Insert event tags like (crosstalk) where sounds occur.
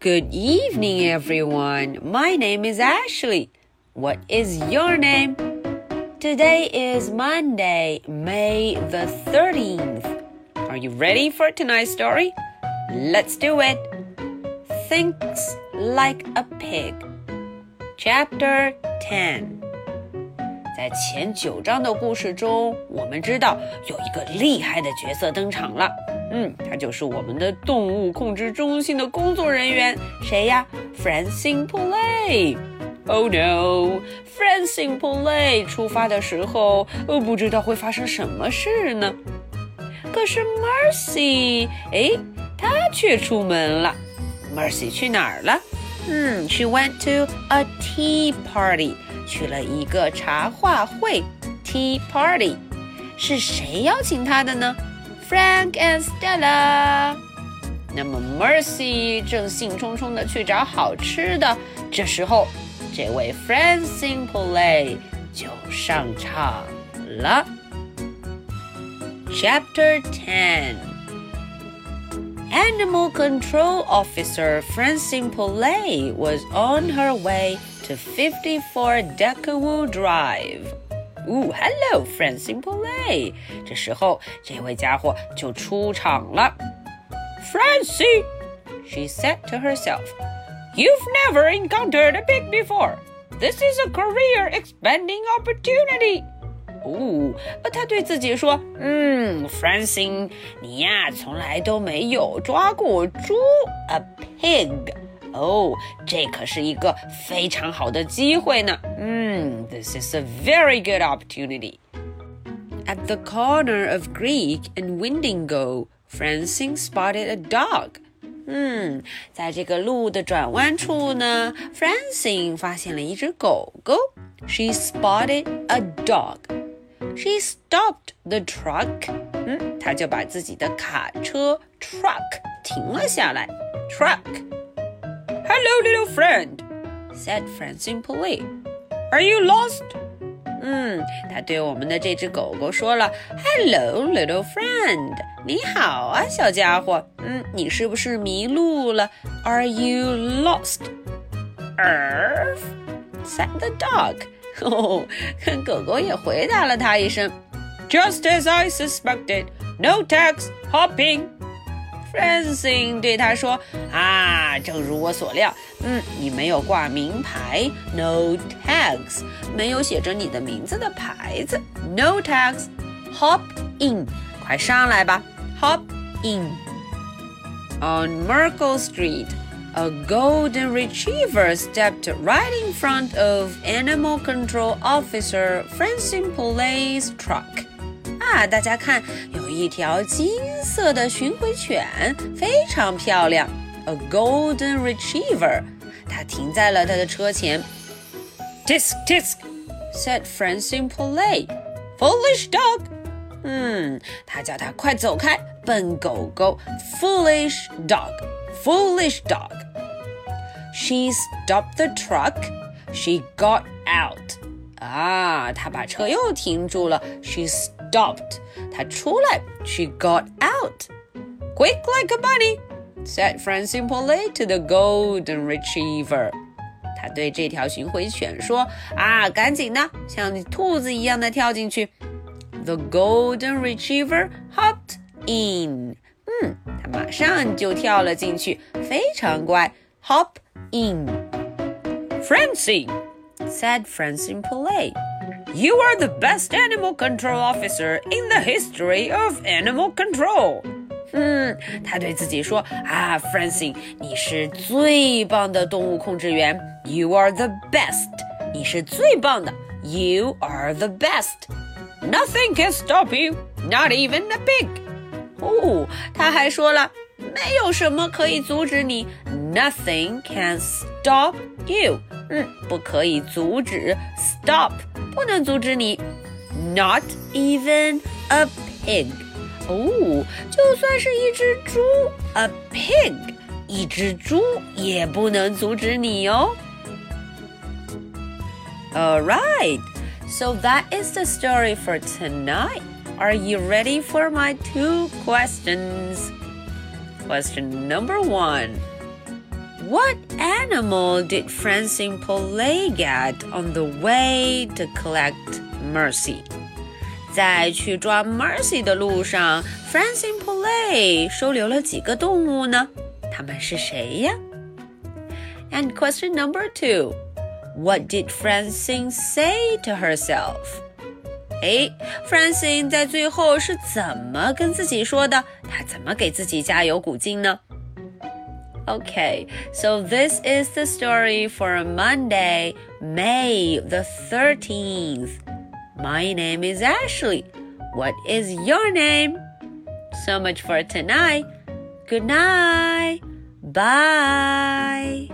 Good evening, everyone. My name is Ashley. What is your name? Today is Monday, May the 13th. Are you ready for tonight's story? Let's do it. Thinks like a pig. Chapter 10. 在前九章的故事中，我们知道有一个厉害的角色登场了。 嗯，他就是我们的动物控制中心的工作人员，谁呀？Francine Pley。Oh no！Francine Pley 出发的时候，不知道会发生什么事呢。可是 Mercy，哎，她却出门了。Mercy 去哪儿了？嗯，She went to a tea party，去了一个茶话会。Tea party，是谁邀请她的呢 Frank and Stella。那么 Mercy 正兴冲冲地去找好吃的，这时候，这位 Francine Poulet 就上场了。Chapter Ten Animal Control Officer Francine Poulet was on her way to 54 Deckawoo Drive Ooh, hello, Francine Poulet. 这时候，这位家伙就出场了。Francine, she said to herself, you've never encountered a pig before. This is a career expanding opportunity. 哦，他对自己说：“嗯，Francine，你呀，从来都没有抓过猪，a pig。 哦，这可是一个非常好的机会呢。嗯，This is a very good opportunity. At the corner of Greek and Windingo, Francine spotted a dog. 嗯，在这个路的转弯处呢，Francine 发现了一只狗狗。She spotted a dog. She stopped the truck. 嗯，她就把自己的卡车 truck 停了下来。Truck. Hello, little friend, said Francine politely. Are you lost? 嗯，他对我们的这只狗狗说了：“Hello, little friend，你好啊，小家伙。嗯，你是不是迷路了？Are you lost?” Earth said the dog. (laughs) 哦，看狗狗也回答了他一声：“Just as I suspected, no tax hopping.” Francine 对他说：“啊，正如我所料，嗯，你没有挂名牌，no tags，没有写着你的名字的牌子，no tags，hop in，快上来吧，hop in。On Merkle Street。” A golden retriever stepped right in front of animal control officer Francine Poulet's truck。啊，大家看，有一条金。”色的巡回犬，非常漂亮，a golden retriever。它停在了他的车前。Tisk tisk said Francine Poulet. Foolish dog. 嗯，他叫他快走开，笨狗狗。Foolish dog. Foolish dog. She stopped the truck. She got out. 啊，他把车又停住了。She stopped. 她出来。She got out. Quick like a bunny, said Francine Poulet to the golden retriever. 他对这条巡回犬说：“啊，赶紧的，像兔子一样的跳进去。” The golden retriever hopped in. 嗯，他马上就跳了进去，非常乖。Hop in. Francine said Francine Poulet. You are the best animal control officer in the history of animal control. (laughs) 嗯，他对自己说啊，Francine，你是最棒的动物控制员。You are the best，你是最棒的。You are the best。Nothing can stop you, not even a pig。哦，他还说了，没有什么可以阻止你。Nothing can stop you。 嗯，不可以阻止，stop，不能阻止你，not even a pig。哦，就算是一只猪，a pig，一只猪也不能阻止你哦。All right, so that is the story for tonight. Are you ready for my two questions? Question number one. What animal did Francine Poulet get on the way to collect Mercy? 在去抓 Mercy 的路上，Francine Poulet 收留了几个动物呢？它们是谁呀？And question number two. What did Francine say to herself? 哎，Francine 在最后是怎么跟自己说的？她怎么给自己加油鼓劲呢？？Okay, so this is the story for Monday, May the 13th. My name is Ashley. What is your name? So much for tonight. Good night. Bye.